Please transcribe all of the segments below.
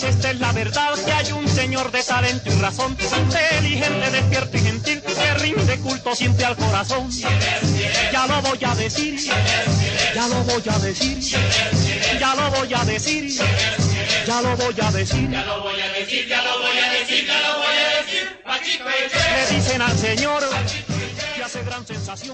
pues esta es la verdad, que hay un señor de talento y razón, inteligente, despierto y gentil, que rinde culto siempre al corazón. Ya lo voy a decir, ya lo voy a decir, ya lo voy a decir, ya lo voy a decir. Ya lo voy a decir, ya lo voy a decir, ya lo voy a decir. Le dicen al señor.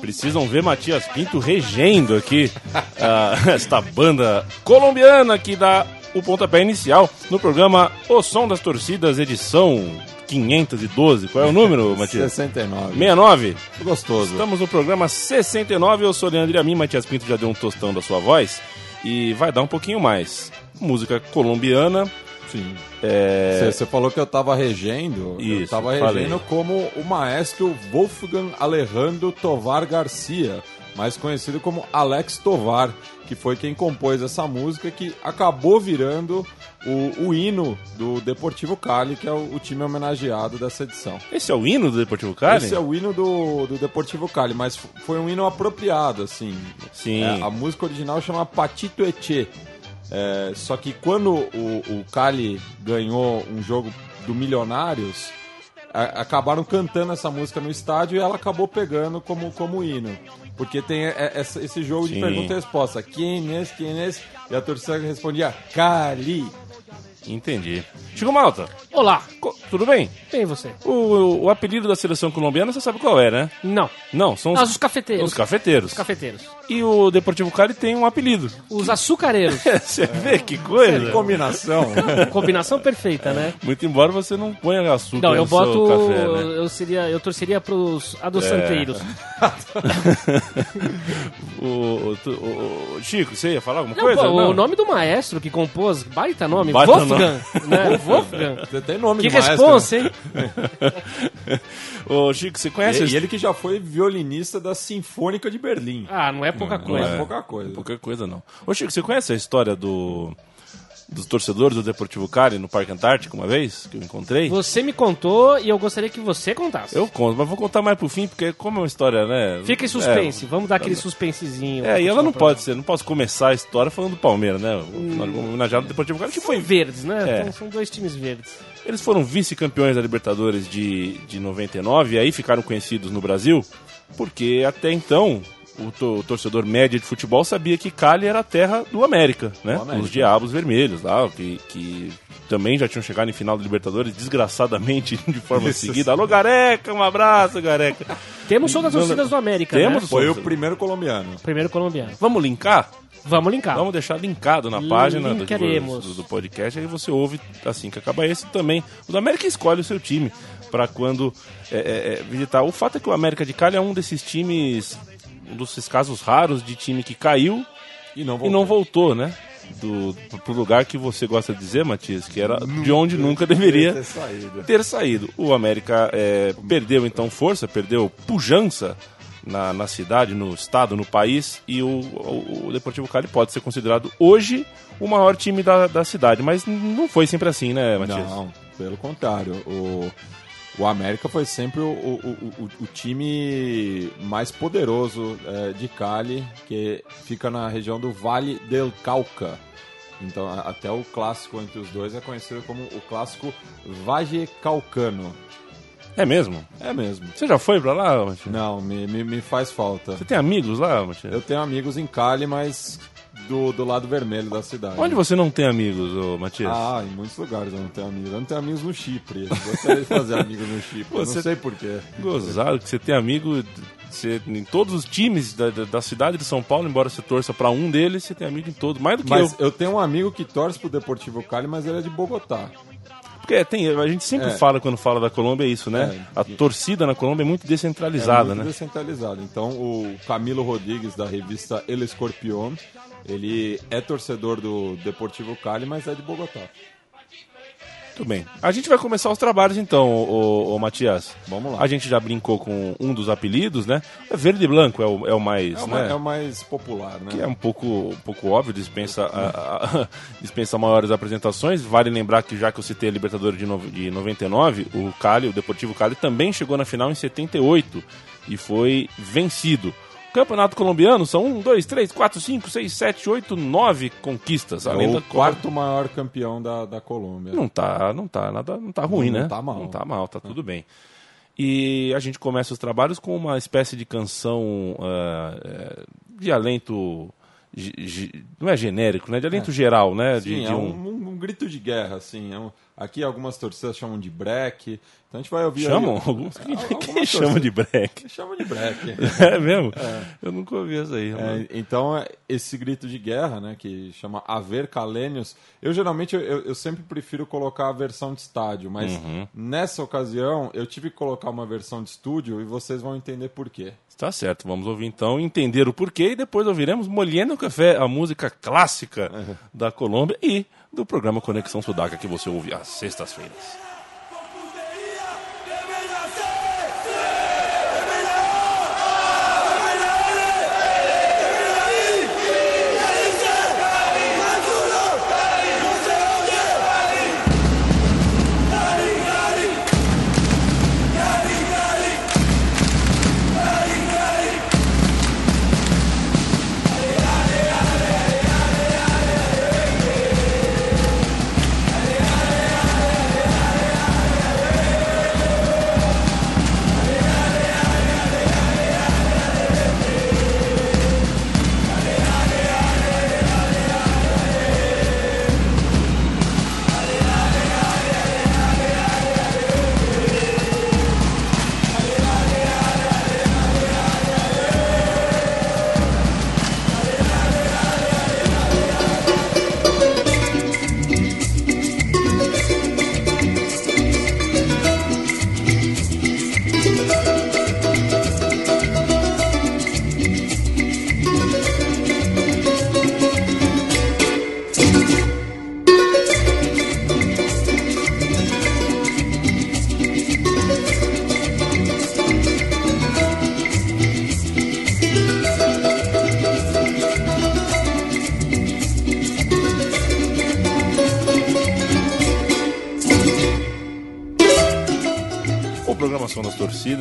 Precisam ver Matias Pinto regendo aqui ah, esta banda colombiana que dá o pontapé inicial no programa O Som das Torcidas, edição 512. Qual é o número, Matias? 69. 69? Gostoso. Estamos no programa 69. Eu sou Leandro Amin. Matias Pinto já deu um tostão da sua voz e vai dar um pouquinho mais. Música colombiana. Sim. É... Você falou que eu tava regendo. eu Isso, tava falei. regendo como o maestro Wolfgang Alejandro Tovar Garcia, mais conhecido como Alex Tovar, que foi quem compôs essa música que acabou virando o, o hino do Deportivo Cali, que é o, o time homenageado dessa edição. Esse é o hino do Deportivo Cali? Esse é o hino do, do Deportivo Cali, mas foi um hino apropriado, assim. Sim. É, a música original chama Patito Eche. É, só que quando o, o Cali ganhou um jogo do Milionários, a- acabaram cantando essa música no estádio e ela acabou pegando como, como hino. Porque tem esse jogo de Sim. pergunta e resposta. Quem é, quem é? E a torcida respondia Cali. Entendi. Chico Malta, Olá, co- tudo bem? bem você? O, o apelido da seleção colombiana você sabe qual é, né? Não, Não, são Ah, os cafeteiros. Os cafeteiros. os cafeteiros. E o Deportivo Cali tem um apelido. Os açucareiros. Você vê que coisa? Combinação. Combinação perfeita, né? Muito embora você não ponha açúcar Não, eu no seu boto. café, né? Eu seria. Eu torceria pros adoçanteiros. O, o, o- o- Chico, você ia falar alguma Não, coisa? pô, Não. o nome do maestro que compôs, baita nome, Baita Wolfgang, né? Wolfgang. Tem nome Que de maestro. responsa, hein? Ô, Chico, você conhece... E, ele que já foi violinista da Sinfônica de Berlim. Ah, não é pouca Não coisa. é pouca coisa. Pouca coisa, não. Ô, Chico, você conhece a história do... Dos torcedores do Deportivo Cali no Parque Antártico uma vez, que eu encontrei? Você me contou e eu gostaria que você contasse. Eu conto, mas vou contar mais pro fim, porque como é uma história, né? Fica em suspense, vamos dar aquele suspensezinho. É, e ela não pode ser, não posso começar a história falando do Palmeiras, né? O homenageado do Deportivo Cali, que programa. foi Verdes, né? É. Então, são dois times verdes. Eles foram vice-campeões da Libertadores de, de 99 e aí ficaram conhecidos no Brasil porque até então o, to- o torcedor médio de futebol sabia que Cali era a terra do América, né? América. Os Diabos Vermelhos lá, que, que também já tinham chegado em final da Libertadores desgraçadamente de forma Isso. seguida. Alô, Gareca, um abraço, Gareca. Temos show das torcidas do América, Temos né? Foi o primeiro colombiano. Primeiro colombiano. Vamos linkar? Vamos linkar. Vamos deixar linkado na página do, do, do podcast, aí você ouve assim que acaba esse também. O do América escolhe o seu time para quando é, é, é, visitar. O fato é que o América de Cali é um desses times, um desses casos raros de time que caiu E não e não voltou, né? Do, pro lugar que você gosta de dizer, Matias, que era de onde nunca deveria ter saído. ter saído. O América é, perdeu então força, perdeu pujança na, na cidade, no estado, no país, e o, o, o Deportivo Cali pode ser considerado hoje o maior time da, da cidade, mas não foi sempre assim, né, Matias? Não, pelo contrário. O, o América foi sempre o, o, o, o time mais poderoso é, de Cali, que fica na região do Vale del Cauca. Então, até o clássico entre os dois é conhecido como o clássico Valle Calcano. É mesmo? É mesmo. Você já foi pra lá, Matias? Não, me, me, me faz falta. Você tem amigos lá, Matias? Eu tenho amigos em Cali, mas do, do lado vermelho da cidade. Onde você não tem amigos, ô, Matias? Ah, em muitos lugares eu não tenho amigos. Eu não tenho amigos no Chipre. Eu gostaria de fazer amigos no Chipre. Eu Você- Não sei porquê. Gozado que você tem amigo você, em todos os times da, da, da cidade de São Paulo, embora você torça pra um deles, você tem amigo em todos, mais do que Mas eu. eu tenho um amigo que torce pro Deportivo Cali, mas ele é de Bogotá. Porque tem, a gente sempre É. fala quando fala da Colômbia é isso, né? É. A torcida na Colômbia é muito É descentralizada, muito né? descentralizado. Então, o Camilo Rodrigues, da revista El Escorpión, ele é torcedor do Deportivo Cali, mas é de Bogotá. Muito bem. A gente vai começar os trabalhos então, ô, ô, Matias. Vamos lá. A gente já brincou com um dos apelidos, né? É Verde e Branco é o, é o mais, É o, né? mais, é o mais popular, né? que é um pouco, um pouco óbvio, dispensa, a- a- dispensa maiores apresentações. Vale lembrar que já que eu citei a Libertadores de, no, de 99, o Cali, o Deportivo Cali também chegou na final em 78 e foi vencido. Campeonato colombiano são 1, 2, 3, 4, 5, 6, 7, 8, 9 conquistas. É Além o da Copa- quarto maior campeão da, da Colômbia. Não tá, não tá, nada, não tá ruim, Não né? tá mal. Não tá mal, tá tudo bem. E a gente começa os trabalhos com uma espécie de canção eh, de alento. Não é genérico, né? De alento geral, né? De, Sim, de é um- um, um- um grito de guerra, assim. é um- aqui algumas torcidas chamam de break. Então a gente vai ouvir. Chamam? aí- Alguns que, que chamam de break. Chamam de break. É mesmo? Eu nunca ouvi isso aí. É, então, é, esse grito de guerra, né, que chama Haver Calênios, eu geralmente, eu, eu sempre prefiro colocar a versão de estádio, mas Uhum. nessa ocasião eu tive que colocar uma versão de estúdio e vocês vão entender por quê. Tá certo, vamos ouvir então, entender o porquê e depois ouviremos Molhendo Café, a música clássica da Colômbia e do programa Conexão Sudaca que você ouve às sextas-feiras.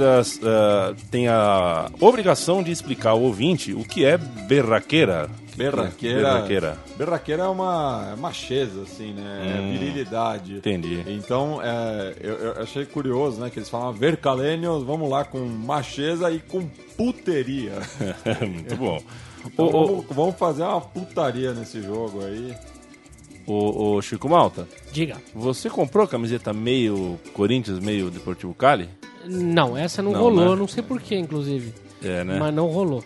Das Torcidas ah, tem a obrigação de explicar ao ouvinte o que é berraqueira. Berraqueira. Berraqueira. Berraqueira é uma é macheza, assim, né? Hum. É virilidade. Entendi. Então, é, eu, eu achei curioso, né? Que eles falam ver calênios, vamos lá, com macheza e com puteria. Muito bom. Então, ô, vamos, vamos fazer uma putaria nesse jogo aí. Ô, ô, Chico Malta, Diga. você comprou a camiseta meio Corinthians, meio Deportivo Cali? Não, essa não, Não, rolou, né? não sei porquê, inclusive. É, né? Mas não rolou.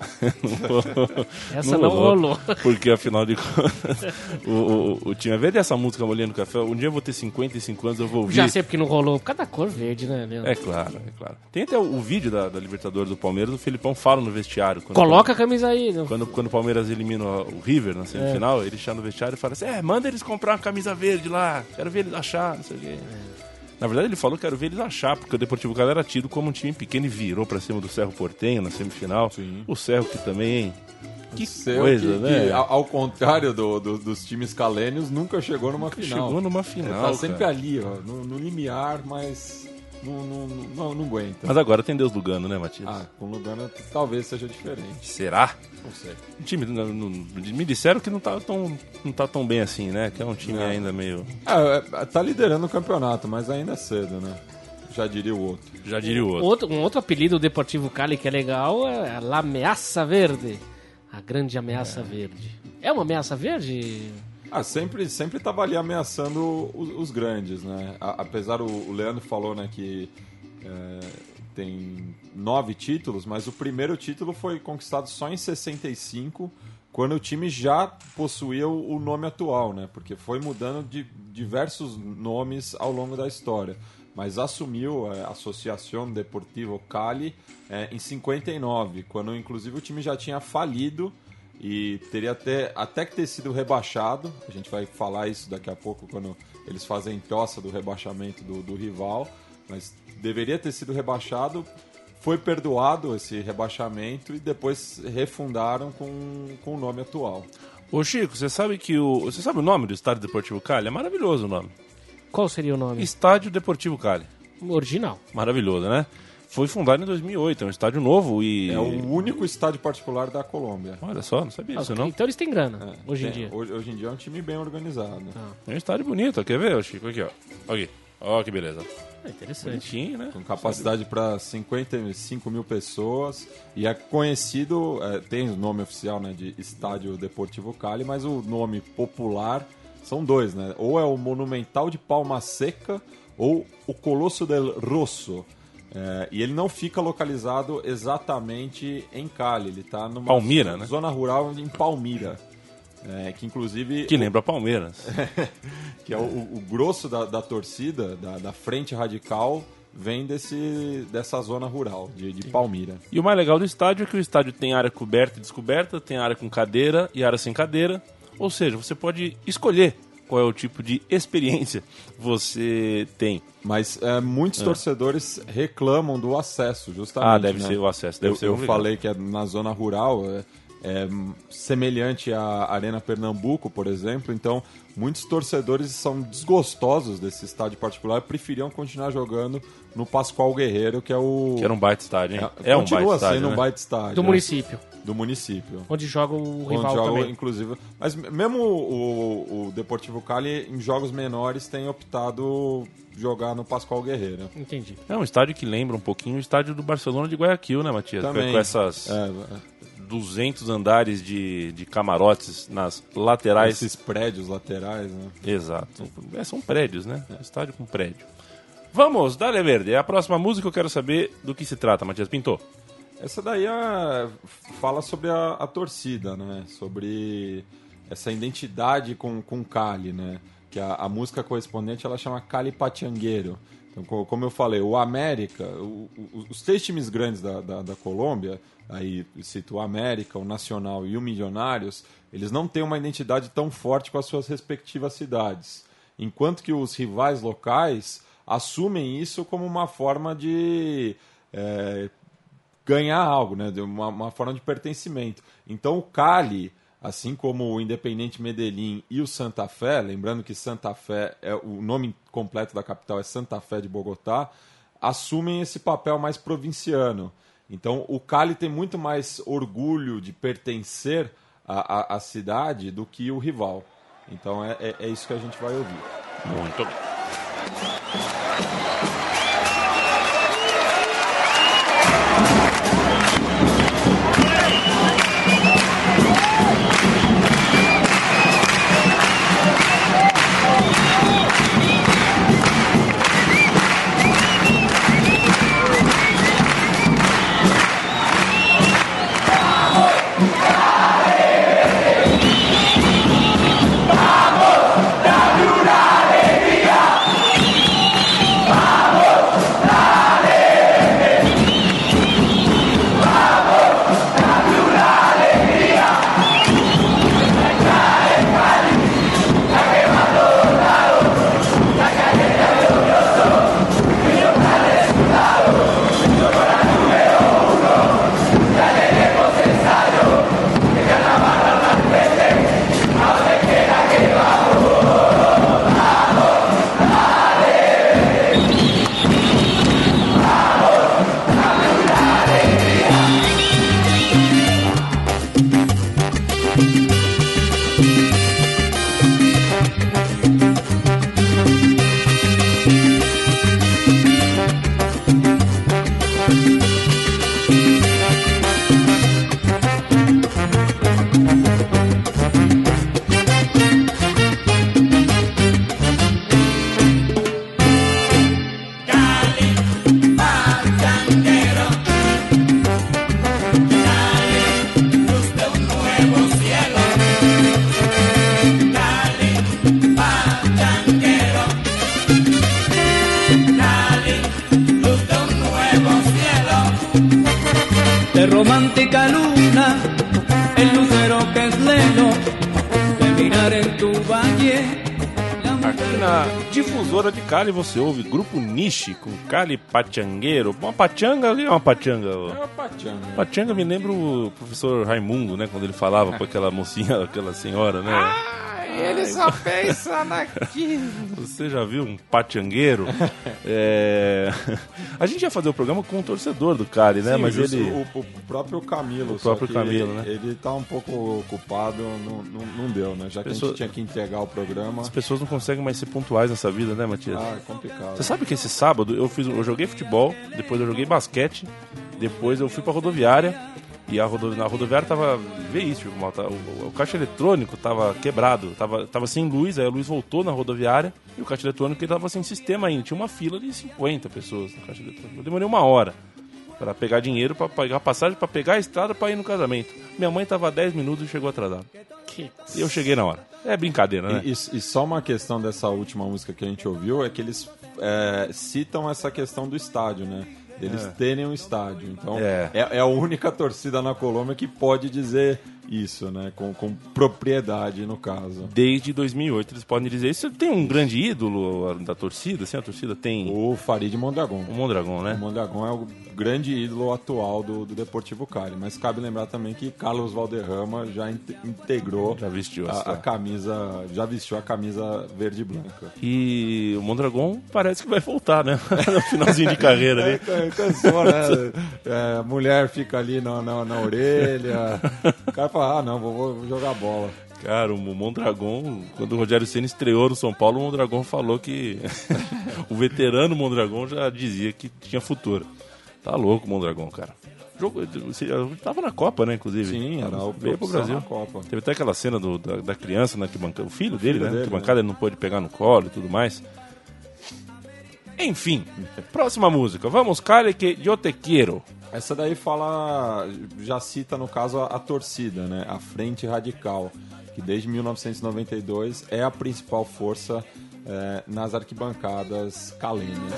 Essa não rolou. Porque afinal de contas, o, o, o time é verde essa música Molhando Café. Um dia eu vou ter 55 anos, eu vou ouvir. Já sei porque não rolou. Por causa da cor verde, né, Leandro? É claro, é claro. Tem até o, o vídeo da, da Libertadores do Palmeiras, o Filipão fala no vestiário. Coloca a camisa aí. Não. Quando, quando o Palmeiras elimina o River na semifinal, ele chama no vestiário e fala assim: É, manda eles comprar uma camisa verde lá, quero ver eles achar, não sei o quê. Na verdade, ele falou que quero ver eles achar, porque o Deportivo Cali era tido como um time pequeno e virou pra cima do Cerro Portenho na semifinal. O Cerro que também, hein? Que coisa, que- né? que, ao, contrário do- do- dos times calênios, nunca chegou numa final. Chegou numa final. tá sempre ali, ó, no, no limiar, mas não, não, não, não aguenta. Mas agora tem Deus Lugano, né, Matias? Ah, com o Lugano talvez seja diferente. Será? Não sei. O time não- não- me disseram que não tá tão, não tá tão bem assim, né? Que é um time Não. ainda meio. Ah, é, tá liderando o campeonato, mas ainda é cedo, né? Já diria o outro. Já diria o outro. Outro, um outro apelido do Deportivo Cali que é legal é a La Ameaça Verde. A grande ameaça verde. É uma ameaça verde? Ah, sempre, sempre tava ali ameaçando os, os grandes, né? A- apesar o, o Leandro falou, né, que é, tem nove títulos, mas o primeiro título foi conquistado só em 65, quando o time já possuía o, o nome atual, né? Porque foi mudando de diversos nomes ao longo da história. Mas assumiu é, a Associação Deportivo Cali é, em 59, quando inclusive o time já tinha falido e teria até, até que ter sido rebaixado. A gente vai falar isso daqui a pouco quando eles fazem troça do rebaixamento do, do rival, mas deveria ter sido rebaixado. Foi perdoado esse rebaixamento e depois refundaram com, com o nome atual. Ô Chico, você sabe que o. Você sabe o nome do Estádio Deportivo Cali? É maravilhoso o nome. Qual seria o nome? Estádio Deportivo Cali. Original. Maravilhoso, né? Foi fundado em 2008, é um estádio novo e... É o único estádio particular da Colômbia. Olha só, não sabia disso não. Então eles têm grana, É, hoje em tem- dia. Hoje, hoje em dia é um time bem organizado. É um estádio bonito, quer ver, Chico? Aqui, ó. Aqui. Ó, que beleza. É interessante. Bonitinho, né? Com capacidade para 55 mil pessoas. E é conhecido, é, tem o nome oficial né, de Estádio Deportivo Cali, mas o nome popular são dois, né? Ou é o Monumental de Palma Seca ou o Colosso del Rosso. É, e ele não fica localizado exatamente em Cali, ele está numa Palmira, zona, né? zona rural em Palmira. É, que inclusive Que lembra Palmeiras. que é o, o grosso da, da torcida, da, da frente radical, vem desse, dessa zona rural, de, de Palmira. E o mais legal do estádio é que o estádio tem área coberta e descoberta, tem área com cadeira e área sem cadeira. Ou seja, você pode escolher qual é o tipo de experiência você tem. Mas é, muitos torcedores reclamam do acesso, justamente. Ah, deve né? ser o acesso, deve eu ser eu falei que é na zona rural, é, é semelhante à Arena Pernambuco, por exemplo. Então, muitos torcedores são desgostosos desse estádio particular e preferiam continuar jogando no Pascoal Guerreiro, que é o. Que era um baita estádio, hein? É, um continua baita estádio, sendo né? um baita estádio. Do né? município, Do município. onde joga o Onde rival joga, também. inclusive. Mas mesmo o, o Deportivo Cali, em jogos menores, tem optado jogar no Pascoal Guerreiro. Entendi. É um estádio que lembra um pouquinho o estádio do Barcelona de Guayaquil, né, Matias? Também. Com essas É, 200 andares de, de camarotes nas laterais. esses prédios laterais, né? Exato. É, são prédios, né? É estádio com prédio. Vamos, Dale Verde. É a próxima música eu quero saber do que se trata, Matias Pinto. Essa daí é- fala sobre a, a torcida, né? Sobre essa identidade com, com Cali, né? Que a, a música correspondente ela chama Cali Pachangueiro. Então, co- como eu falei, o América, o- o- os três times grandes da, da, da Colômbia, aí cito o América, o Nacional e o Milionários, eles não têm uma identidade tão forte com as suas respectivas cidades. Enquanto que os rivais locais assumem isso como uma forma de é, ganhar algo, né? Uma, uma forma de pertencimento. Então o Cali, assim como o Independente Medellín e o Santa Fé, lembrando que Santa Fé é o nome completo da capital é Santa Fé de Bogotá, assumem esse papel mais provinciano. Então o Cali tem muito mais orgulho de pertencer à, à, cidade do que o rival. Então é, é, é isso que a gente vai ouvir. Muito bem. Romántica luna, el lucero que es leno, de mirar en tu valle. Aqui na difusora de Cali você ouve Grupo Nishi com Cali Pachangueiro. Uma pachanga, que é uma pachanga? É uma pachanga. Pachanga me lembra o professor Raimundo, né? Quando ele falava com aquela mocinha, aquela senhora, né? Ele só pensa naquilo. Você já viu um patiangueiro? É, A gente ia fazer o programa com o torcedor do Cali, né? Sim, Mas justo ele. O, o próprio Camilo. O próprio Camilo, né? Ele tá um pouco ocupado, não, não, não deu, né? Já que a gente tinha que entregar o programa. As pessoas não conseguem mais ser pontuais nessa vida, né, Matias? Ah, é complicado. Você sabe que esse sábado eu fiz, eu joguei futebol, depois eu joguei basquete, depois eu fui pra rodoviária e a rodo, na rodoviária tava veículo, mal, tá- o, o- o caixa eletrônico tava quebrado, tava, tava sem luz, aí a luz voltou na rodoviária e o caixa eletrônico ele tava sem sistema ainda, tinha uma fila de 50 pessoas no caixa eletrônico. Eu demorei uma hora para pegar dinheiro, para pagar passagem, para pegar a estrada para ir no casamento. Minha mãe tava 10 minutos e chegou atrasada. E eu cheguei na hora. É brincadeira, né? E, e- e só uma questão dessa última música que a gente ouviu é que eles é, citam essa questão do estádio, né? Deles terem um estádio. Então, É. é. é a única torcida na Colômbia que pode dizer isso, né? Com, com propriedade, no caso. Desde 2008 eles podem dizer isso. Tem um grande ídolo da torcida, assim, a torcida tem O Farid Mondragon. o Mondragão, O né? Mondragão é o grande ídolo atual do, do Deportivo Cali. Mas cabe lembrar também que Carlos Valderrama já in- integrou Já vestiu a, a camisa, já vestiu a camisa verde e branca. E o Mondragão parece que vai voltar, né? no finalzinho de carreira ali. É, Cansou, né? É, mulher fica ali na, na, na orelha. O cara fala, ah, não, vou, vou jogar bola. Cara, o Mondragão, quando o Rogério Senna estreou no São Paulo, o Mondragão falou que o veterano Mondragão já dizia que tinha futuro. Tá louco o Mondragão, cara. Jogo, você tava na Copa, né, inclusive? Sim, era o Veio pro Brasil. na Copa. Teve até aquela cena do- da, da criança na arquibancada, o filho dele, filho né? dele, Na arquibancada ele não pôde pegar no colo e tudo mais. Enfim, próxima música. Vamos, Cali, que eu te. Essa daí fala, já cita no caso a, a torcida, né? A Frente Radical, que desde 1992 é a principal força eh, nas arquibancadas calênias.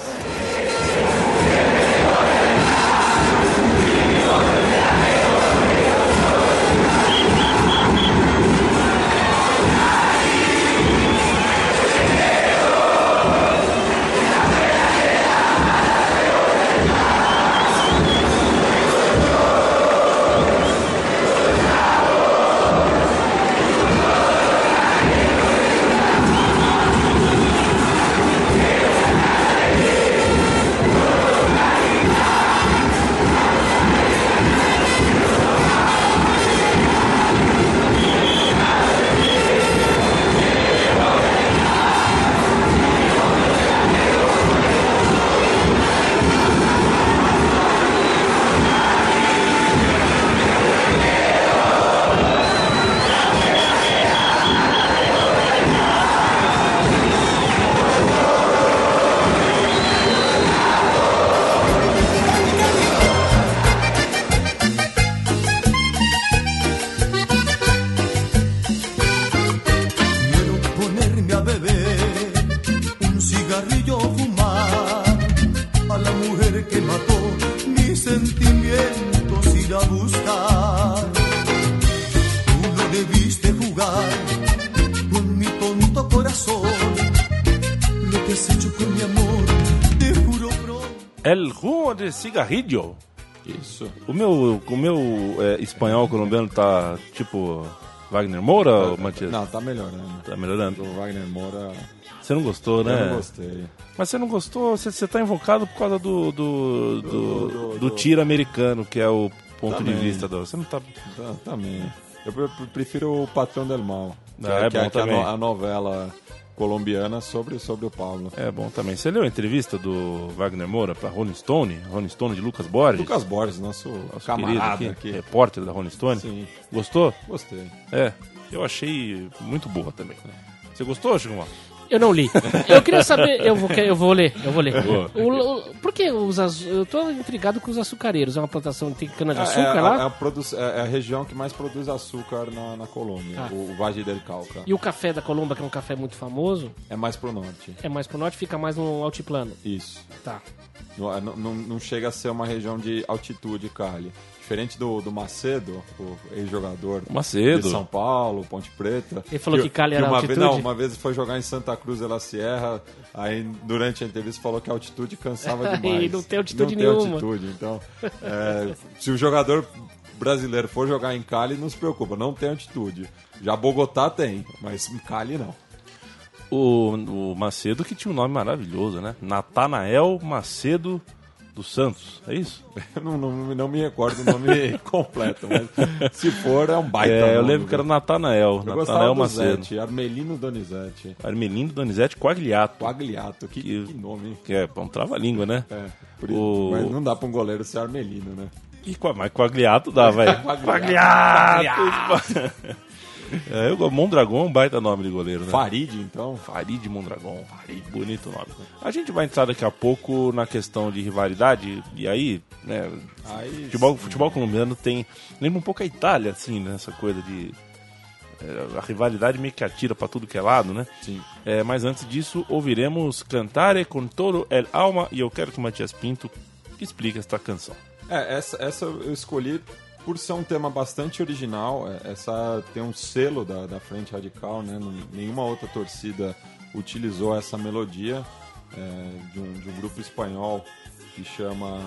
Cigarrillo. Isso. O meu, o meu é, espanhol colombiano tá tipo Wagner Moura, ou Matias? Não, tá melhorando. Tá melhorando. O Wagner Moura, Você não gostou, né? eu não gostei. Mas você não gostou, você, você tá invocado por causa do, do, do, Do- do, tiro americano, que é o ponto Também. de vista do. Você não tá. Tá- também. Eu pre- pre- prefiro o Patrão del Mal, Ah, é que bom que a, no- a novela colombiana sobre, sobre o Pablo. É bom também. Você leu a entrevista do Wagner Moura pra Rolling Stone? Rolling Stone de Lucas Borges? Lucas Borges, nosso, nosso camarada aqui. repórter da Rolling Stone. Sim, Gostou? gostei. É. Eu achei muito boa também. Você gostou, Chico? Mal? Eu não li. Eu queria saber, eu vou, eu vou ler, eu vou ler. O- o- por que os azu- Eu tô intrigado com os açucareiros. É uma plantação que tem cana de É- açúcar é, a- lá? É a, produ- é a região que mais produz açúcar na, na Colômbia, Ah. o, o Valle del Cauca. E o café da Colômbia, que é um café muito famoso, É mais pro norte. é mais pro norte, fica mais no altiplano. Isso. Tá. Não, é- não, não- não chega a ser uma região de altitude, Cali. Diferente do, do Macedo, o ex-jogador Macedo. de São Paulo, Ponte Preta. Ele falou que Cali era uma altitude? Vez, não, uma vez foi jogar em Santa Cruz de la Sierra, aí durante a entrevista falou que a altitude cansava E demais. não tem altitude não nenhuma. Tem altitude, então, é, se o jogador brasileiro for jogar em Cali, não se preocupa, não tem altitude. Já Bogotá tem, mas em Cali não. O, o Macedo que tinha um nome maravilhoso, né? Natanael Macedo dos Santos, é isso? Eu não, não, não me recordo o nome completo, mas se for, é um baita. É, eu nome, lembro que era viu? Natanael, Eu Natanael do Macedo. Zete, Armelino Donizete. Armelino Donizete Quagliato. Quagliato, que, Que- que nome, hein? Que é um trava-língua, né? É, O- Mas não dá pra um goleiro ser Armelino, né? E mas Quagliato dá, vai. Quagliato! É, eu, Mondragon é um baita nome de goleiro, né? Farid, então. Farid Mondragon, Farid, bonito nome. A gente vai entrar daqui a pouco na questão de rivalidade, e aí, né, Aí, futebol, futebol colombiano tem. Lembra um pouco a Itália, assim, né? Essa coisa de. é, a rivalidade meio que atira pra tudo que é lado, né? Sim. É, mas antes disso, ouviremos Cantare con todo el alma, e eu quero que o Matias Pinto explique esta canção. É, essa, essa eu escolhi por ser um tema bastante original. é, Essa tem um selo da, da Frente Radical, né? Nenhuma outra torcida utilizou essa melodia é, de, um, de um grupo espanhol que chama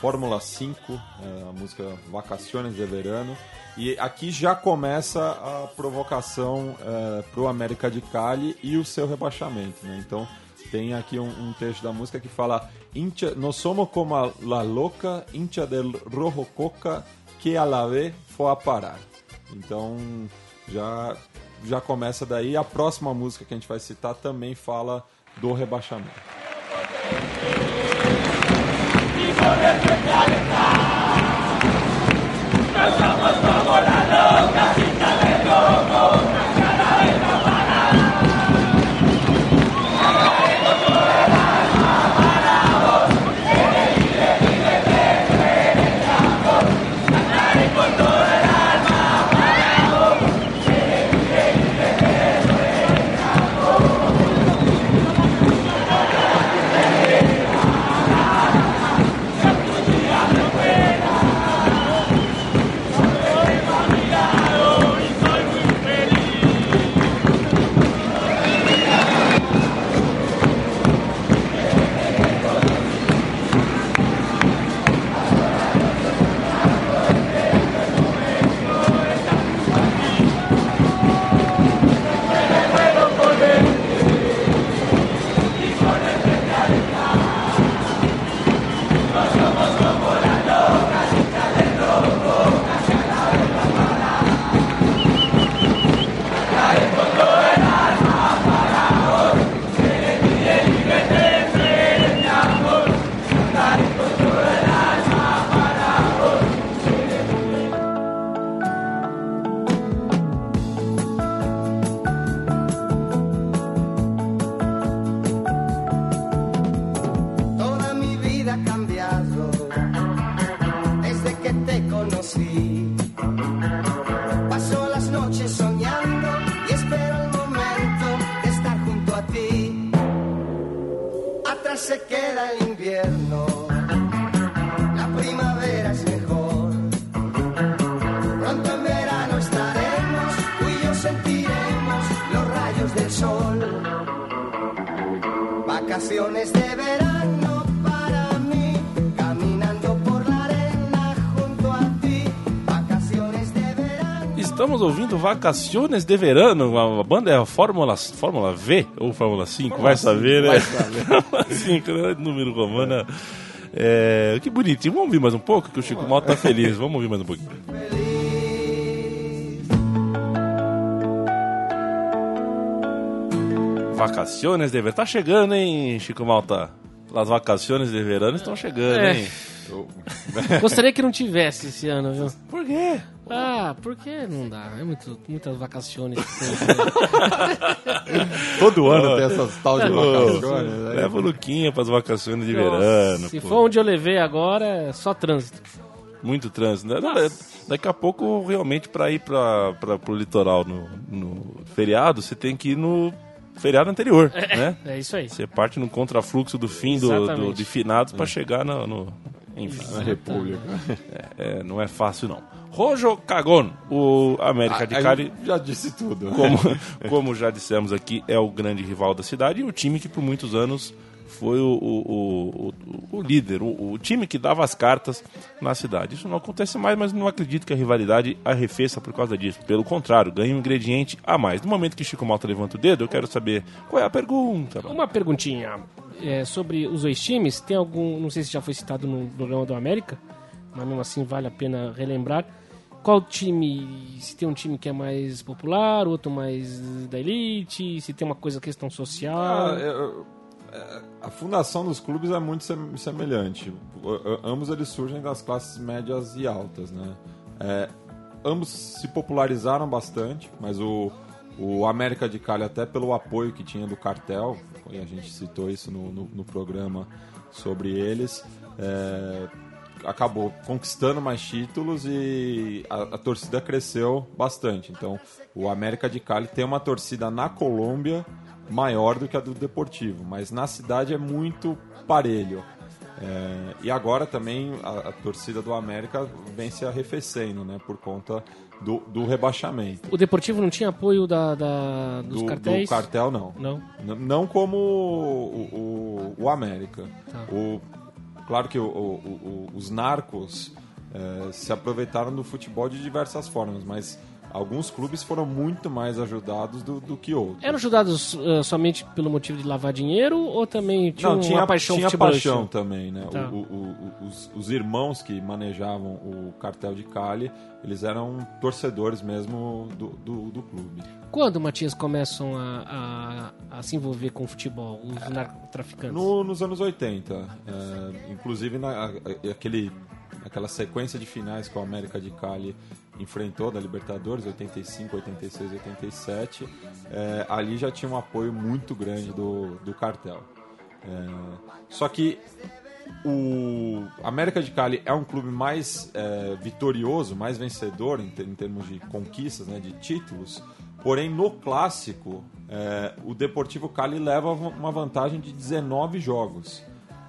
Fórmula 5, é, a música Vacaciones de Verano. E aqui já começa a provocação para o América de Cali e o seu rebaixamento. Né? Então tem aqui um, um trecho da música que fala no somos como a la loca, hincha del rojo coca, que a la vez foi a parar. Então já, já começa daí. A próxima música que a gente vai citar também fala do rebaixamento. Estamos ouvindo Vacaciones de Verano, a banda é a Fórmula, Fórmula V ou Fórmula 5, vai saber, né? vai saber. Fórmula 5, né? Número romano. É, que bonitinho, vamos ouvir mais um pouco, que o Chico Malta tá feliz, vamos ouvir mais um pouquinho. Vacaciones de Verano, tá chegando, hein, Chico Malta? As vacaciones de verano estão chegando, É. hein? Gostaria que não tivesse esse ano, viu? Por quê? Ah, porque não dá. É muito, muitas vacações. Todo ano tem essas tal de vacações. né? Leva o Luquinha pras vacações de verano. Se pô. for onde eu levei agora, é só trânsito. Muito trânsito. né? É- Daqui a pouco, realmente, pra ir pra, pro litoral no, no feriado, você tem que ir no feriado anterior, né? É isso aí. Você parte no contrafluxo do fim do, do, de finados pra chegar no, no- Enfim, Na República. é, não é fácil não. Rojo Cagon, o América de Aí Cali, já disse tudo. como, como já dissemos aqui, é o grande rival da cidade e o time que por muitos anos foi o, o, o- o- líder, o, o time que dava as cartas na cidade. Isso não acontece mais, mas não acredito que a rivalidade arrefeça por causa disso. Pelo contrário, ganha um ingrediente a mais. No momento que Chico Malta levanta o dedo, eu quero saber qual é a pergunta. Uma perguntinha é, sobre os dois times. Tem algum, não sei se já foi citado no programa do América, mas mesmo assim vale a pena relembrar. Qual time, se tem um time que é mais popular, outro mais da elite, se tem uma coisa, questão social. Ah, eu- a fundação dos clubes é muito sem- semelhante. Ambos eles surgem das classes médias e altas, né? É, ambos se popularizaram bastante, mas o, o América de Cali, até pelo apoio que tinha do cartel, e a gente citou isso no, no, no programa sobre eles, é, acabou conquistando mais títulos e a, a torcida cresceu bastante. Então, o América de Cali tem uma torcida na Colômbia maior do que a do Deportivo, mas na cidade é muito parelho. É, e agora também a, a torcida do América vem se arrefecendo, né, por conta do, do rebaixamento. O Deportivo não tinha apoio da, da- dos do, cartéis? do cartel, não. Não. N- Não como o, o, o América. Tá. O, claro que o- o- os narcos eh, se aproveitaram do futebol de diversas formas, mas alguns clubes foram muito mais ajudados do, do que outros. Eram ajudados eh, somente pelo motivo de lavar dinheiro ou também tinha Não, uma tinha, paixão tinha paixão também, né? Tá. O- o- o- os, os irmãos que manejavam o cartel de Cali, eles eram torcedores mesmo do, do, do clube. Quando, Matias, começam a, a, a se envolver com o futebol, os narcotraficantes? No- nos anos 80, é, inclusive na, a- aquele, aquela sequência de finais que o América de Cali enfrentou da Libertadores, 85, 86, 87, é, ali já tinha um apoio muito grande do, do cartel. É, só que o América de Cali é um clube mais é, vitorioso, mais vencedor em, em termos de conquistas, né, de títulos. Porém, no clássico, é, o Deportivo Cali leva uma vantagem de 19 jogos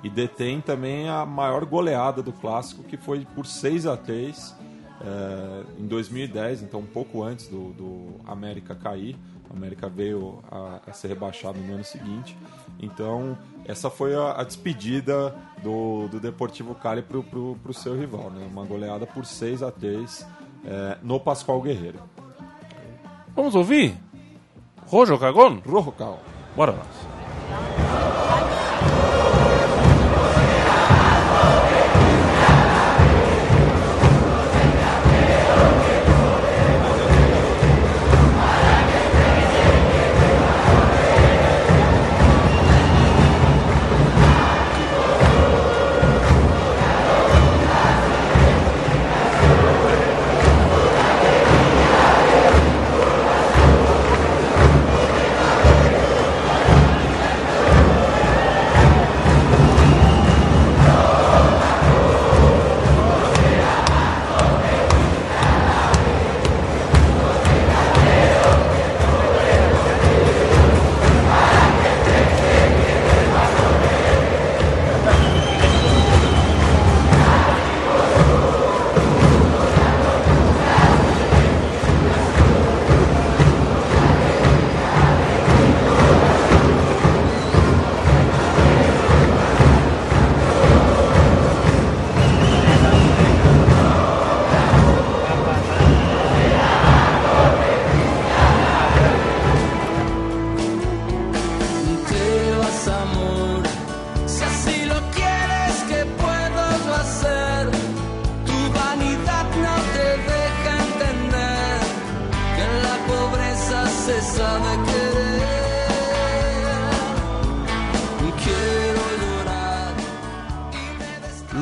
e detém também a maior goleada do clássico, que foi por 6 a 3 é, em 2010, então um pouco antes do, do América cair. O América veio a, a ser rebaixado no ano seguinte. Então, essa foi a, a despedida do, do Deportivo Cali pro, pro seu rival, né? Uma goleada por 6 a 3 é, no Pascoal Guerreiro. Vamos ouvir? Rojo Cagón? Rojo Cal. Bora lá.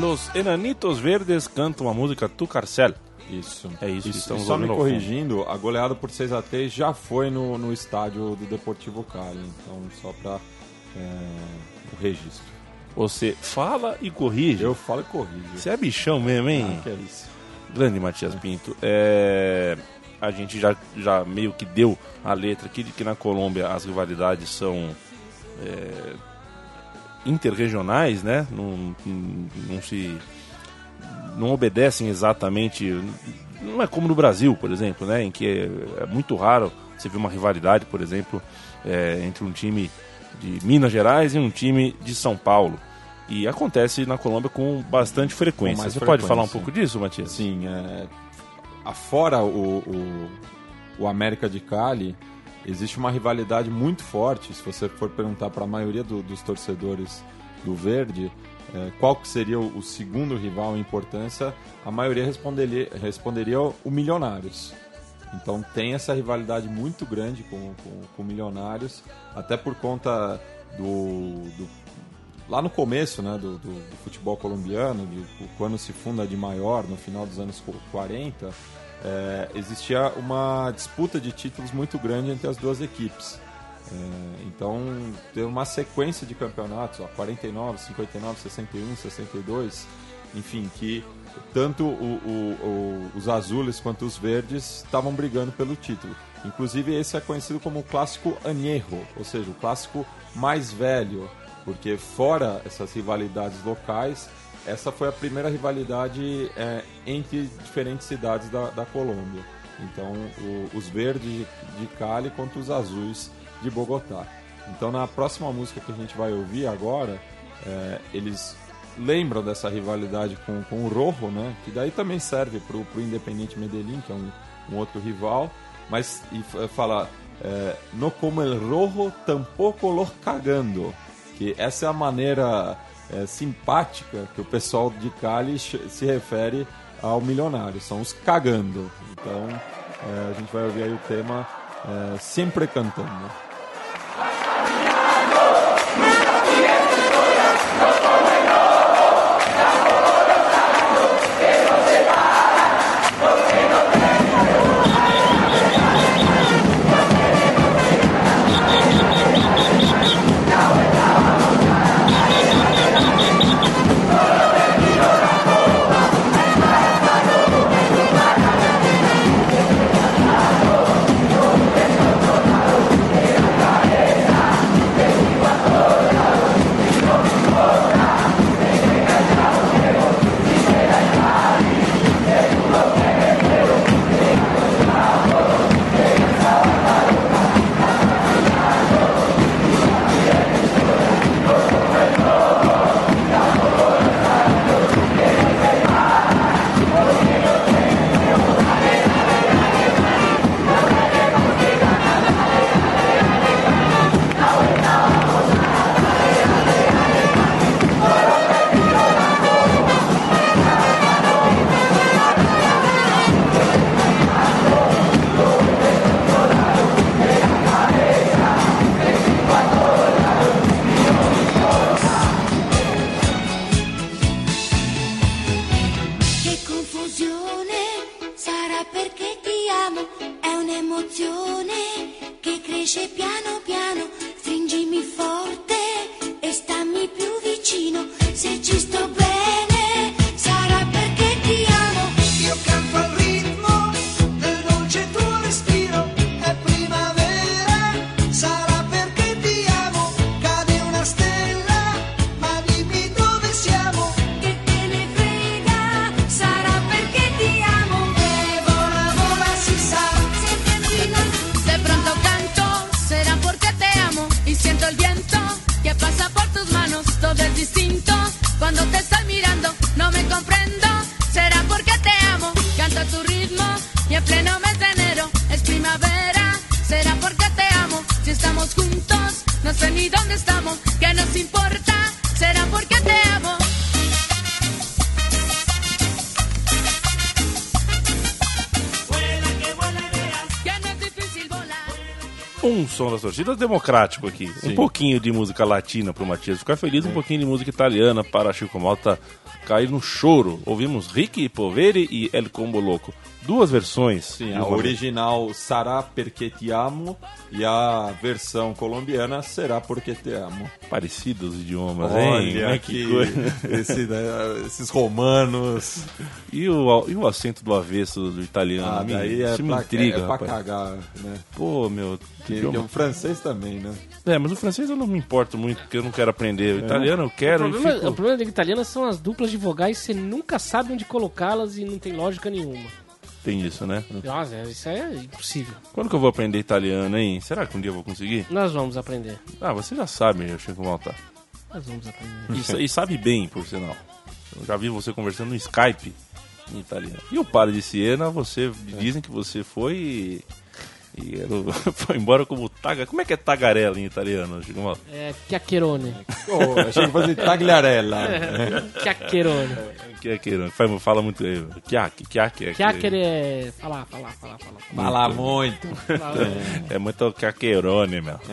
Los Enanitos Verdes cantam a música Tu Carcel. Isso. É isso, E estamos só me corrigindo, a goleada por 6 a 3 já foi no, no estádio do Deportivo Cali. Então, só para o registro. Você fala e corrige. Eu falo e corrijo. Você é bichão mesmo, hein? Ah, que é isso. Grande Matias Pinto. É, A gente já, já meio que deu a letra aqui de que na Colômbia as rivalidades são é, interregionais, né? Não, não, se. não obedecem exatamente. Não é como no Brasil, por exemplo, né? Em que é, é muito raro você ver uma rivalidade, por exemplo, é, entre um time de Minas Gerais e um time de São Paulo. E acontece na Colômbia com bastante frequência. Com Você pode frequência, falar um pouco disso, Matias? Sim, é, afora o, o, o América de Cali, existe uma rivalidade muito forte. Se você for perguntar para a maioria do- dos torcedores do Verde é, qual que seria o, o segundo rival em importância, a maioria responderia, responderia o Milionários. Então tem essa rivalidade muito grande com, com, Milionários, até por conta do, do- lá no começo né, do, do- do futebol colombiano, de, quando se funda de maior, no final dos anos 40, é, existia uma disputa de títulos muito grande entre as duas equipes. É, então, teve uma sequência de campeonatos, ó, 49, 59, 61, 62, enfim, que tanto o- o- o- os azules quanto os verdes estavam brigando pelo título. Inclusive, esse é conhecido como o clássico añejo, ou seja, o clássico mais velho, porque fora essas rivalidades locais, essa foi a primeira rivalidade é, entre diferentes cidades da, da Colômbia. Então, o- os verdes de, Cali contra os azuis de Bogotá. Então, na próxima música que a gente vai ouvir agora, é, eles lembram dessa rivalidade com, com o Rojo, né? Que daí também serve para o Independente Medellín, que é um, um outro rival, mas e f- fala é, no como el Rojo tampoco los cagando, que essa é a maneira é, simpática que o pessoal de Cali se refere ao milionário, são os cagando. Então é, a gente vai ouvir aí o tema é, Sempre Cantando. Torcidas democrático aqui. Um pouquinho de música latina pro Matias ficar feliz, um pouquinho de música italiana para Chico Malta cair no choro. Ouvimos Ricky Poveri e El Combo Loco. Duas versões. Sim, a original Sará Porque Te Amo e a versão colombiana Será Porque Te Amo. Parecidos os idiomas, hein? Olha Né, que, coisa. esse, né, esses romanos. E o, e o acento do avesso do italiano? Ah, me- daí é pra, intriga, é pra cagar, né? Pô, meu. Que, idioma- que o francês também, né? É, mas o francês eu não me importo muito, porque eu não quero aprender. O italiano eu O quero e problema, fico... o problema da língua italiana são as duplas de vogais, você nunca sabe onde colocá-las e não tem lógica nenhuma. Tem isso, né? Nossa, isso é impossível. Quando que eu vou aprender italiano, hein? Será que um dia eu vou conseguir? Nós vamos aprender. Ah, você já sabe, Chico Malta. Nós vamos aprender. E, sa- e sabe bem, por sinal. Eu já vi você conversando no Skype em italiano. E o padre de Siena, você dizem que você foi e, foi embora como taga. Como é que é tagarela em italiano? É, chiacchierone. Oh, achei que fosse tagliarella. Chiacchierone. É que fala, fala muito aí. Chiacchi, chiacchi. é que- Chiacchiere é falar, falar, falar, falar. Fala muito. É muito chiacchierone, meu.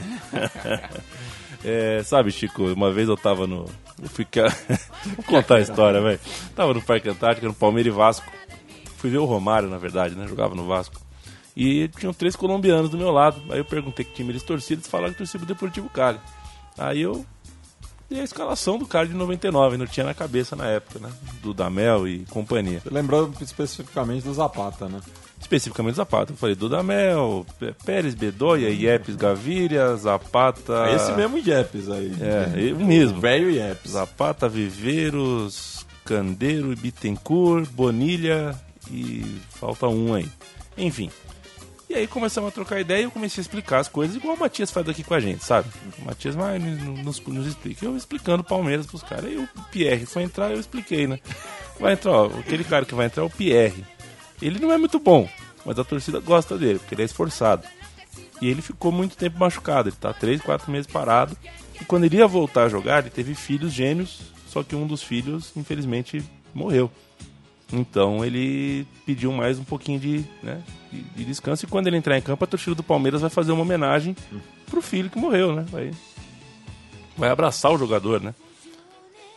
É, sabe, Chico, uma vez eu tava no. Eu fui. Vou contar a história, velho. Tava no Parque Antártico, no Palmeiras e Vasco. Fui ver o Romário, na verdade, né? Jogava no Vasco. E tinham três colombianos do meu lado. Aí eu perguntei que time eles torciam, eles falaram que torcia pro Deportivo Cali. Aí eu dei a escalação do cara de 99, não tinha na cabeça na época, né? Do Damel e companhia. Você lembrou especificamente do Zapata, né? Especificamente Zapata. Eu falei Dudamel, Pérez Bedoya, Iepes Gaviria, Zapata. É esse mesmo Iepes aí. É, o mesmo. O velho Iepes. Zapata, Viveiros, Candeiro, Bittencourt, Bonilha e falta um aí. Enfim. E aí começamos a trocar ideia e eu comecei a explicar as coisas igual o Matias faz aqui com a gente, sabe? O Matias vai nos, nos, explica. Eu explicando Palmeiras pros caras. Aí o Pierre foi entrar, eu expliquei, né? Vai entrar, ó, aquele cara que vai entrar é o Pierre. Ele não é muito bom, mas a torcida gosta dele, porque ele é esforçado. E ele ficou muito tempo machucado, ele tá 3, 4 meses parado. E quando ele ia voltar a jogar, ele teve filhos gêmeos, só que um dos filhos, infelizmente, morreu. Então ele pediu mais um pouquinho de, né, de, de descanso. E quando ele entrar em campo, a torcida do Palmeiras vai fazer uma homenagem pro filho que morreu, né? Vai, vai abraçar o jogador, né?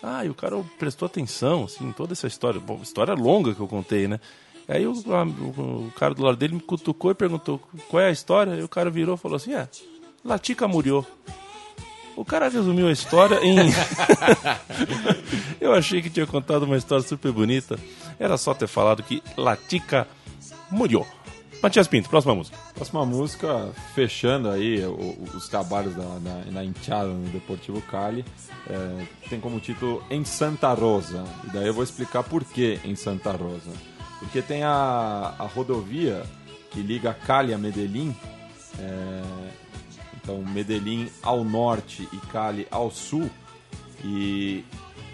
Ah, e o cara prestou atenção, assim, toda essa história. Bom, história longa que eu contei, né? Aí o, o cara do lado dele me cutucou e perguntou qual é a história. E o cara virou e falou assim: É, Latica murió. O cara resumiu a história em. eu achei que tinha contado uma história super bonita. Era só ter falado que Latica murió. Matias Pinto, próxima música. Próxima música, fechando aí os trabalhos da, da, na Inchada no Deportivo Cali, é, tem como título Em Santa Rosa. E daí eu vou explicar por que em Santa Rosa. Porque tem a, a rodovia que liga Cali a Medellín, é, então Medellín ao norte e Cali ao sul, e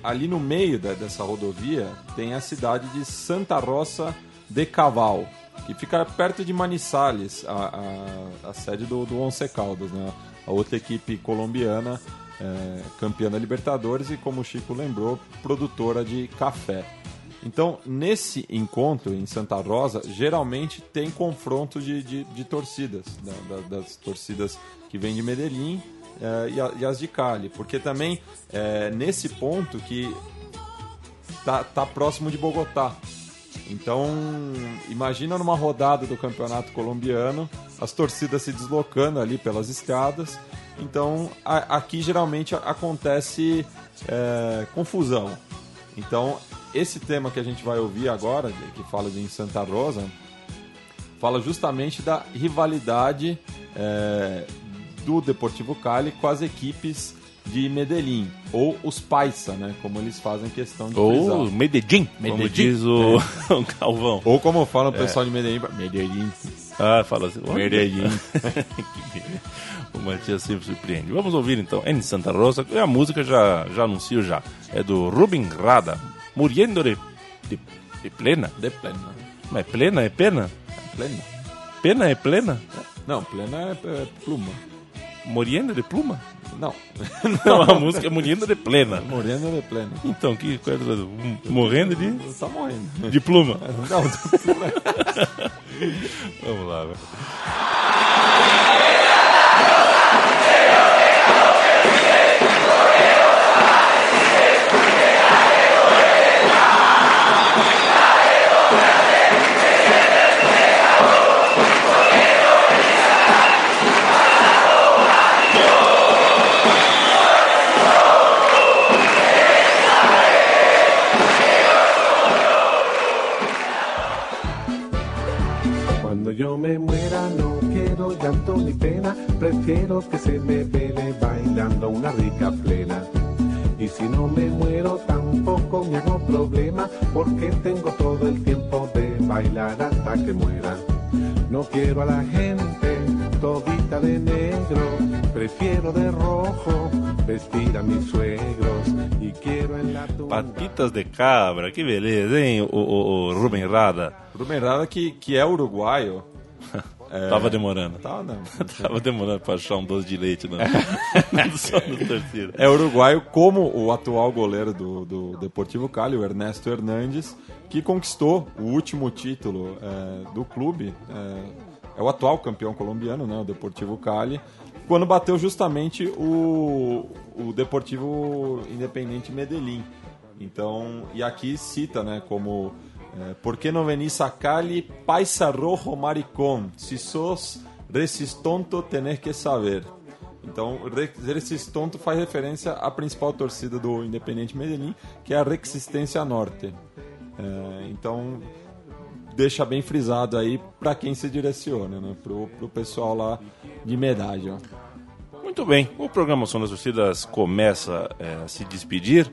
ali no meio da- dessa rodovia tem a cidade de Santa Rosa de Caval, que fica perto de Manizales, a, a- a sede do, do Once Caldas, né? a outra equipe colombiana, é, campeã da Libertadores e, como o Chico lembrou, produtora de café. Então, nesse encontro em Santa Rosa, geralmente tem confronto de, de, de torcidas, da- da- das torcidas que vêm de Medellín eh, e, as de Cali, porque também é nesse ponto que tá, tá próximo de Bogotá. Então, imagina numa rodada do campeonato colombiano, as torcidas se deslocando ali pelas estradas. Então, a- aqui geralmente acontece é, confusão. Então, esse tema que a gente vai ouvir agora, que fala de Santa Rosa, fala justamente da rivalidade é, do Deportivo Cali com as equipes de Medellín, ou os Paisa, né? Como eles fazem questão de Ou frisar. Medellín, como Medellín. diz o, o Calvão. Ou como fala o pessoal de Medellín, Medellín. Ah, fala assim. Medellín. O Matias sempre surpreende. Vamos ouvir então Em Santa Rosa. E a música já, já anuncio já. É do Rubin Rada. Muriendo de, de, de plena. De plena. Mas é plena é pena? Plena? Pena é plena? Não, plena é, é pluma. Moriendo de pluma? Não. Não, a música é Moriendo de plena. Morena de plena. Então, que coisa. Morrendo de, Tá morrendo. de pluma. Não, Vamos lá, velho. Prefiero que se me vele bailando una rica plena. Y si no me muero tampoco me hago problema, porque tengo todo el tiempo de bailar hasta que muera. No quiero a la gente todita de negro, prefiero de rojo, vestir a mis suegros y quiero en la tumba. Patitas de cabra, que beleza, hein, o, o, o Rubem Rada? Rubem Rada, que, que é uruguaio. É, Tava demorando. Tava, não. Tava demorando pra achar um doce de leite no, só no torcida. É uruguaio como o atual goleiro do, do Deportivo Cali, o Ernesto Hernandes, que conquistou o último título é, do clube. É, é o atual campeão colombiano, né, o Deportivo Cali, quando bateu justamente o, o Deportivo Independente Medellín. Então, e aqui cita, né, como é, Por que não venís a Cali, paisa rojo maricón? Se sos resistonto, tenés que saber. Então, Re- Resistonto faz referência à principal torcida do Independente Medellín, que é a Resistência Norte. É, então, deixa bem frisado aí para quem se direciona, né? Pro pessoal lá de Medalha. Muito bem, o programa Som das Torcidas começa é, a se despedir.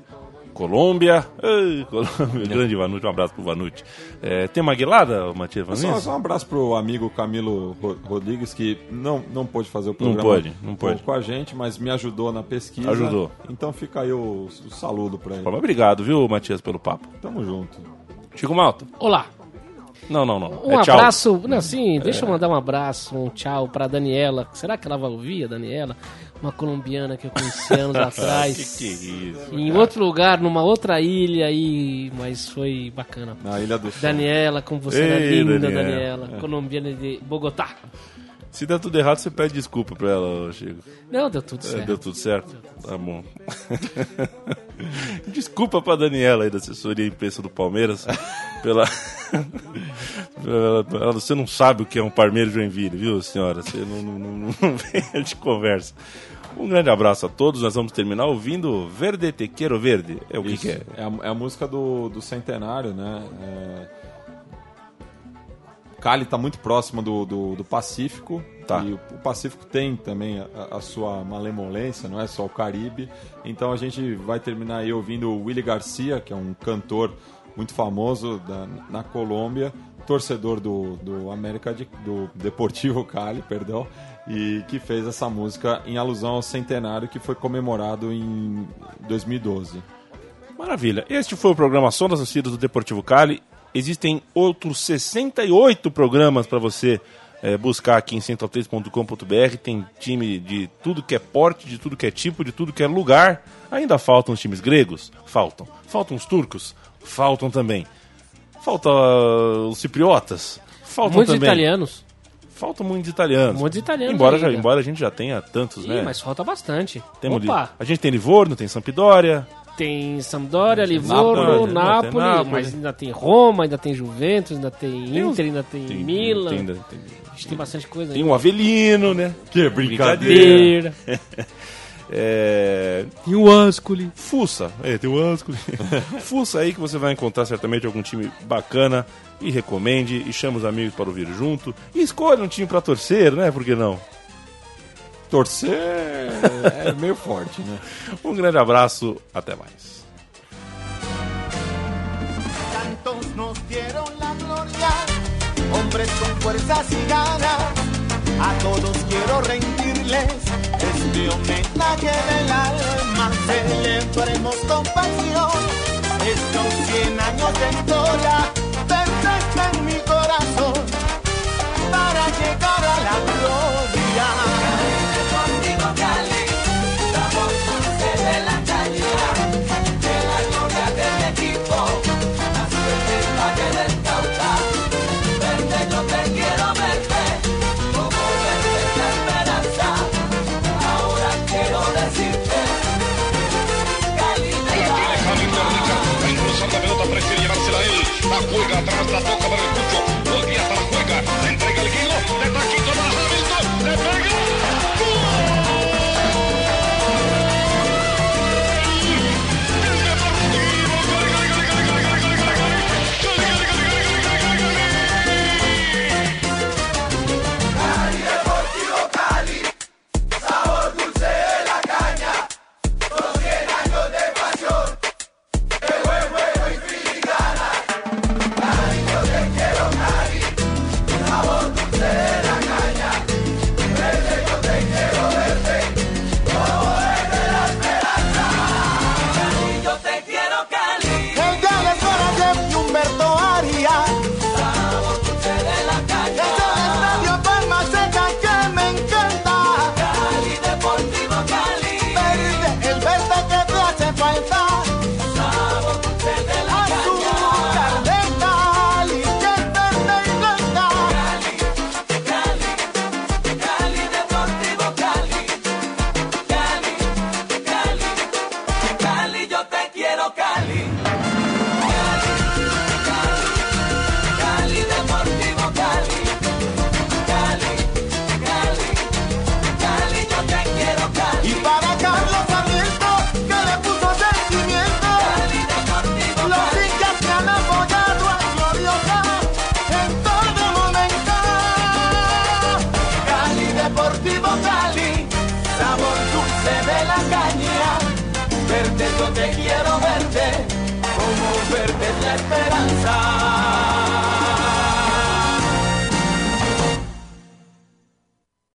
Colômbia, Ei, Colômbia, grande Vanucci, um abraço pro Vanucci. É, tem uma guilada, Matias Só, Vanucci? só um abraço pro amigo Camilo Ro- Rodrigues, que não, não pôde fazer o programa pôde, não com- pôde. com a gente, mas me ajudou na pesquisa. Ajudou. Então fica aí o, o saludo pra ele. Obrigado, viu, Matias, pelo papo. Tamo junto. Chico Malta? Olá. Não, não, não. Um é tchau. abraço. Não, sim, deixa eu mandar um abraço, um tchau pra Daniela. Será que ela vai ouvir, a Daniela? Uma colombiana que eu conheci anos atrás. Que que é isso? Em outro lugar, numa outra ilha aí, mas foi bacana. Na Ilha do. Daniela, como você Ei, linda, Daniela. Daniela. Colombiana de Bogotá. Se der tudo errado, você pede desculpa pra ela, Chico. Não, deu tudo É, certo. deu tudo certo? Tá bom. Desculpa pra Daniela aí da assessoria imprensa do Palmeiras pela... Você não sabe o que é um Palmeiras Joinville, viu, senhora? Você não, não, não, não vem de conversa. Um grande abraço a todos. Nós vamos terminar ouvindo Verde Te Quero Verde. É o que, Isso. que é? É a, é a música do, do centenário, né? É... Cali está muito próxima do, do, do Pacífico. Tá. E o, o Pacífico tem também a, a sua malemolência, não é só o Caribe. Então a gente vai terminar aí ouvindo o Willy Garcia, que é um cantor muito famoso da, na Colômbia, torcedor do, do América de, do Deportivo Cali, perdão, e que fez essa música em alusão ao centenário que foi comemorado em 2012. Maravilha. Este foi o programa Som das Torcidas do Deportivo Cali. Existem outros 68 programas para você eh, buscar aqui em central3.com.br. Tem time de tudo que é porte, de tudo que é tipo, de tudo que é lugar. Ainda faltam os times gregos? Faltam. Faltam os turcos? Faltam também. Falta uh, os cipriotas? Faltam Muitos também. italianos. Faltam muitos italianos. Muitos italianos Embora, já, embora a gente já tenha tantos, Ih, né? mas falta bastante. Temos Opa, A gente tem Livorno, tem Sampdoria. Tem Sampdoria, Livorno, Nápoles, Nápoles, tem Nápoles. mas ainda tem Roma, ainda tem Juventus, ainda tem Tem Inter, ainda tem, Tem, Milan. tem, tem, A gente tem bastante coisa tem aí. o Avelino, né? Que Beira. É... E o Ascoli. Fuça, é, tem o Ascoli. Fuça aí que você vai encontrar certamente algum time bacana e recomende e chama os amigos para ouvir junto. E escolha um time para torcer, né? Por que não? Torcer é meio forte, né? Um grande abraço, até mais. Tantos nos dieron la gloria, hombres con fuerzas y ganas. A todos quiero rendirles este homenaje del alma. Celebremos con pasión estos 100 años de historia. Perfecta en mi corazón para llegar a la gloria.